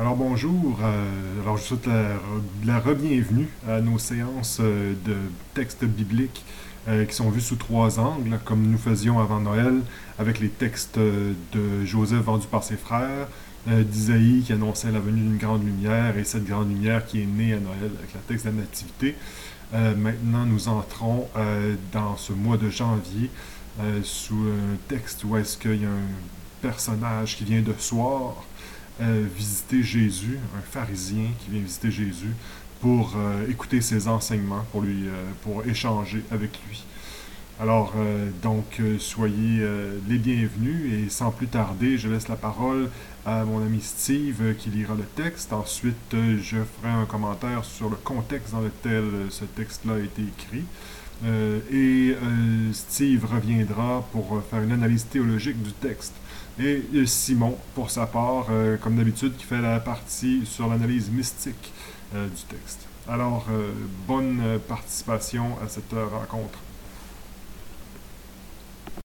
Alors bonjour, euh, alors je souhaite la, la re-bienvenue à nos séances euh, de textes bibliques euh, qui sont vus sous trois angles, comme nous faisions avant Noël avec les textes de Joseph vendu par ses frères, d'Isaïe qui annonçait la venue d'une grande lumière et cette grande lumière qui est née à Noël avec la texte de la Nativité. maintenant nous entrons dans ce mois de janvier sous un texte où est-ce qu'il y a un personnage qui vient de soir euh, visiter Jésus, un pharisien qui vient visiter Jésus pour euh, écouter ses enseignements, pour, lui, euh, pour échanger avec lui. Alors, donc, soyez les bienvenus et sans plus tarder, je laisse la parole à mon ami Steve qui lira le texte. Ensuite, je ferai un commentaire sur le contexte dans lequel ce texte-là a été écrit. Et Steve reviendra pour faire une analyse théologique du texte. Et Simon, pour sa part, euh, comme d'habitude, qui fait la partie sur l'analyse mystique euh, du texte. Alors, euh, bonne participation à cette rencontre.